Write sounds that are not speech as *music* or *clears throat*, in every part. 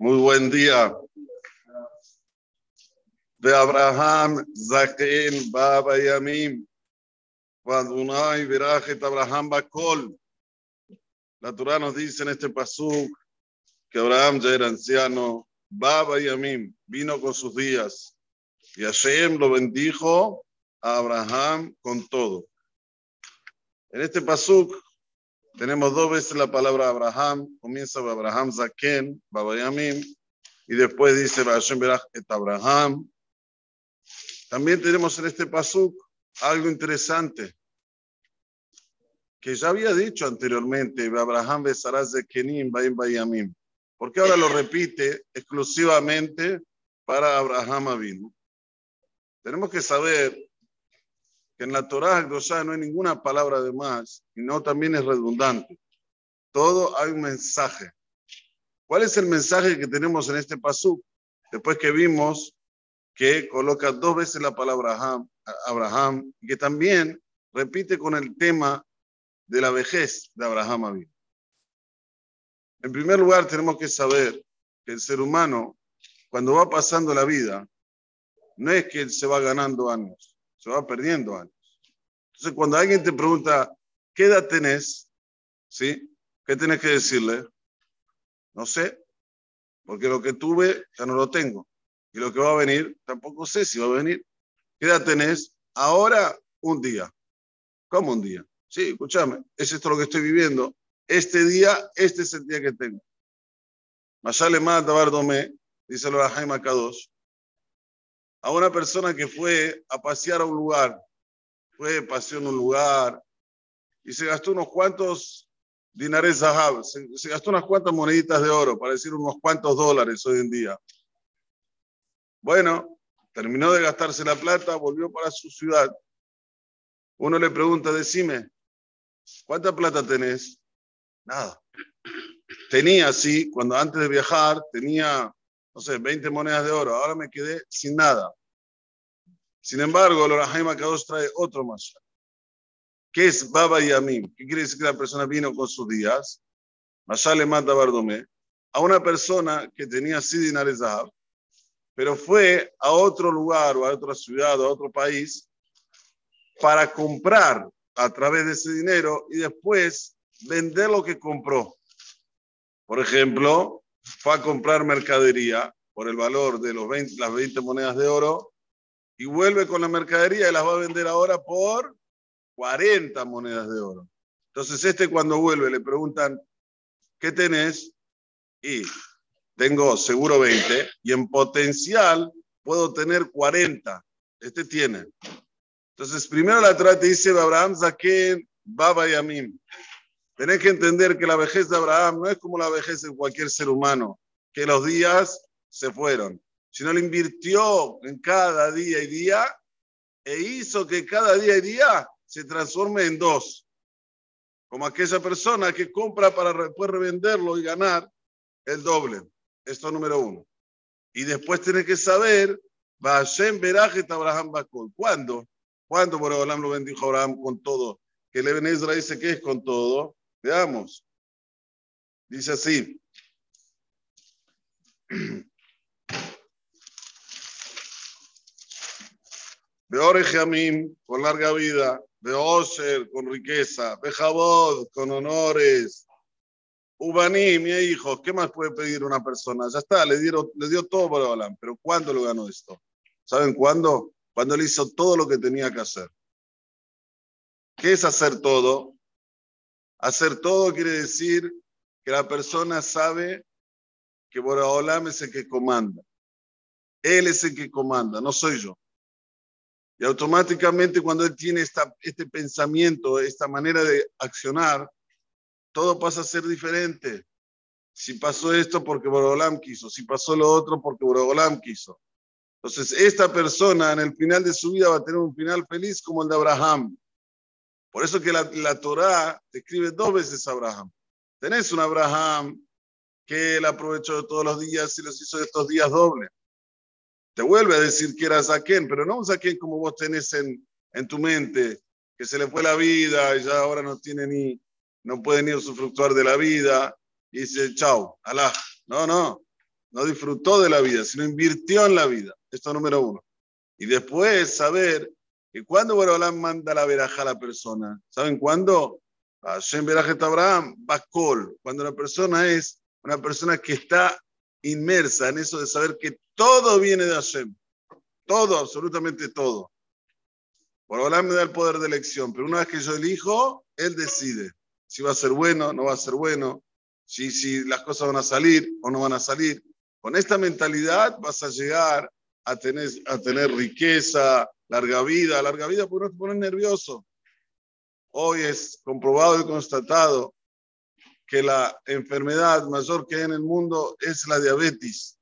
Muy buen día. De Abraham, Zaken, Baba Yamim. Adonai, Verajet, Abraham, Bakol. La Torah nos dice en este pasuk que Abraham ya era anciano. Baba Yamim vino con sus días. Y Hashem lo bendijo a Abraham con todo. En este pasuk tenemos dos veces la palabra Abraham, comienza Abraham Zaken, Babayamim, y después dice Hashem Berach et Abraham. También tenemos en este pasuk algo interesante que ya había dicho anteriormente, Abraham besará Zekenim, Baim Bayamim. Porque ahora lo repite exclusivamente para Abraham Avinu. Tenemos que saber que en la Torah no hay ninguna palabra de más y no también es redundante. Todo hay un mensaje. ¿Cuál es el mensaje que tenemos en este pasú? Después que vimos que coloca dos veces la palabra Abraham, y que también repite con el tema de la vejez de Abraham En primer lugar, tenemos que saber que el ser humano, cuando va pasando la vida, no es que él se va ganando años, se va perdiendo años. Entonces, cuando alguien te pregunta, ¿qué edad tenés? ¿Sí? ¿Qué tenés que decirle? No sé, porque lo que tuve ya no lo tengo. Y lo que va a venir, tampoco sé si va a venir. ¿Qué edad tenés? Ahora, un día. ¿Cómo un día? Sí, escúchame, es esto lo que estoy viviendo. Este día, este es el día que tengo. Mayale Mata Bardomé, dice a Jaime Kadosh, a una persona que fue a pasear a un lugar, fue, paseó en un lugar y se gastó unos cuantos dinares zahab, se, se, gastó unas cuantas moneditas de oro, para decir unos cuantos dólares hoy en día. Bueno, terminó de gastarse la plata, volvió para su ciudad. Uno le pregunta, decime, ¿cuánta plata tenés? Nada. Tenía, sí, cuando antes de viajar, tenía no sé, 20 monedas de oro, ahora me quedé sin nada. Sin embargo, el Orahaim Akadosh trae otro más. ¿Qué es Baba y Amim? ¿Qué quiere decir que la persona vino con sus días? Masha le manda Bardomé a una persona que tenía así dinares Zahab, pero fue a otro lugar o a otra ciudad o a otro país para comprar a través de ese dinero y después vender lo que compró. Por ejemplo, fue a comprar mercadería por el valor de los 20, las 20 monedas de oro y vuelve con la mercadería y las va a vender ahora por 40 monedas de oro. Entonces este cuando vuelve le preguntan, ¿qué tenés? Y tengo seguro 20 y en potencial puedo tener 40. Este tiene. Entonces primero la trata dice Abraham Zaken Baba Yamim. Tenés que entender que la vejez de Abraham no es como la vejez de cualquier ser humano, que los días se fueron, sino le invirtió en cada día y día e hizo que cada día y día se transforme en dos. Como aquella persona que compra para después revenderlo y ganar el doble. Esto número uno. Y después tiene que saber, Abraham Bakol. ¿Cuándo? ¿Cuándo Abraham lo bendijo Abraham con todo? Que le Israel dice que es con todo. Veamos. Dice así. *clears throat* Jamim con larga vida. Oser con riqueza. Jabod con honores. Ubaní, mi hijo, ¿qué más puede pedir una persona? Ya está, le, dieron, le dio todo para Balaam, pero ¿cuándo lo ganó esto? ¿Saben cuándo? Cuando él hizo todo lo que tenía que hacer. ¿Qué es hacer todo? Hacer todo quiere decir que la persona sabe que Boraholam es el que comanda. Él es el que comanda, no soy yo. Y automáticamente cuando él tiene esta, este pensamiento, esta manera de accionar, todo pasa a ser diferente. Si pasó esto porque Borogolam quiso, si pasó lo otro porque Borogolam quiso. Entonces, esta persona en el final de su vida va a tener un final feliz como el de Abraham. Por eso que la, la Torah describe dos veces a Abraham. Tenés un Abraham que él aprovechó todos los días y los hizo de estos días doble. Te vuelve a decir que era Zaquén, pero no un Zaquén como vos tenés en, en tu mente, que se le fue la vida y ya ahora no tiene ni, no puede ni usufructuar de la vida y dice, chao, Alá. No, no. no disfrutó de la vida, sino invirtió en la vida. Esto es número uno. Y después saber que cuando Borolam manda la veraja a la persona, ¿saben cuándo? Hashem Verajet Abraham, Bakol, cuando la persona es una persona que está inmersa en eso de saber que todo viene de Hashem, todo, absolutamente todo. Borolam me da el poder de elección, pero una vez que yo elijo, él decide si va a ser bueno, no va a ser bueno, si, si las cosas van a salir o no van a salir. Con esta mentalidad vas a llegar a tener, a tener riqueza, larga vida, larga vida porque no te pones nervioso. Hoy es comprobado y constatado que la enfermedad mayor que hay en el mundo es la diabetes.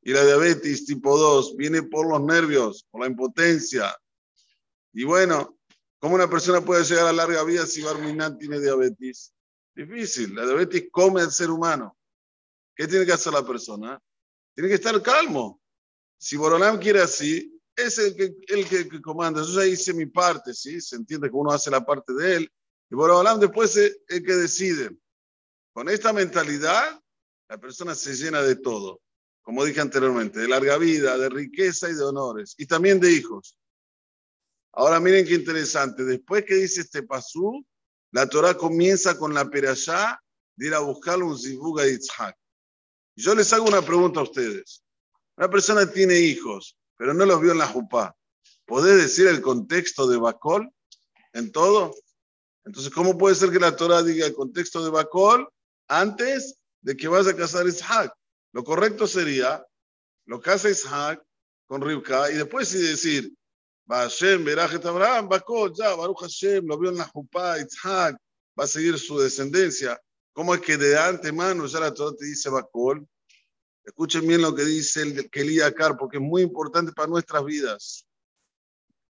Y la diabetes tipo 2 viene por los nervios, por la impotencia. Y bueno, ¿cómo una persona puede llegar a larga vida si Barminan tiene diabetes? Difícil. La diabetes come al ser humano. ¿Qué tiene que hacer la persona? Tiene que estar calmo. Si Borolam quiere así, es el que, el que, comanda. Yo ya hice mi parte, ¿sí? Se entiende que uno hace la parte de él. Y Borolam después es el que decide. Con esta mentalidad, la persona se llena de todo. Como dije anteriormente, de larga vida, de riqueza y de honores. Y también de hijos. Ahora miren qué interesante. Después que dice este pasú, la Torah comienza con la perashá de ir a buscar un zibuga de Yitzhak. Yo les hago una pregunta a ustedes. Una persona tiene hijos, pero no los vio en la jupá. ¿Podés decir el contexto de Bacol en todo? Entonces, ¿cómo puede ser que la Torah diga el contexto de Bacol antes de que vaya a casar Isaac? Lo correcto sería, lo casa Isaac con Rivka y después sí decir, Hashem, Berajet Abraham, Bacol, ya, Baruch Hashem, lo vio en la jupá, Isaac, va a seguir su descendencia. ¿Cómo es que de antemano ya la Torah te dice Bacol? Escuchen bien lo que dice el Kelía Kar, porque es muy importante para nuestras vidas.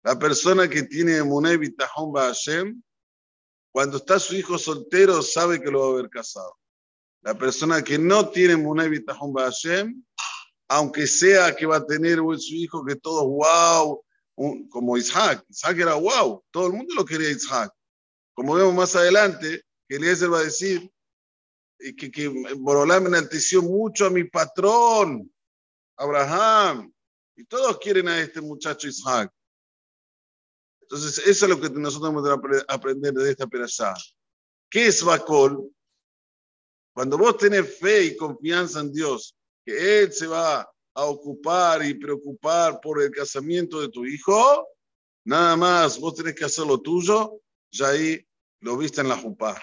La persona que tiene Munay Bitahon Hashem, cuando está su hijo soltero, sabe que lo va a haber casado. La persona que no tiene Munay Bitahon Hashem, aunque sea que va a tener su hijo que todo wow, como Isaac. Isaac era wow, todo el mundo lo quería Isaac. Como vemos más adelante, que Eliezer va a decir, que, que Borolam enalteció mucho a mi patrón, Abraham, y todos quieren a este muchacho Isaac. Entonces, eso es lo que nosotros tenemos que aprender de esta perashá. ¿Qué es Bacol? Cuando vos tenés fe y confianza en Dios, que Él se va a ocupar y preocupar por el casamiento de tu hijo, nada más vos tenés que hacer lo tuyo, ya ahí lo viste en la jupá.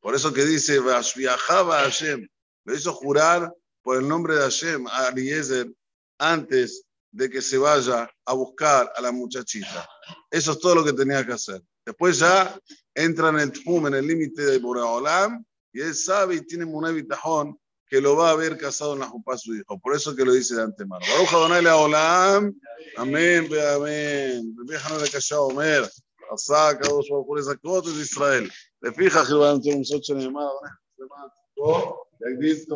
Por eso que dice, viajaba Hashem, lo hizo jurar por el nombre de Hashem a Eliezer antes de que se vaya a buscar a la muchachita. Eso es todo lo que tenía que hacer. Después ya entra en el tfum, en el límite de Boraholam, y él sabe y tiene una Bitajón que lo va a haber casado en la Jupá su hijo. Por eso que lo dice de antemano. Baruch Adonai le olam. Amén, amén. Vieja no le a Omer. Asá, cada dos por esa cosa de Israel. Le fija, Jehová, ante un socio de mano. Yagdil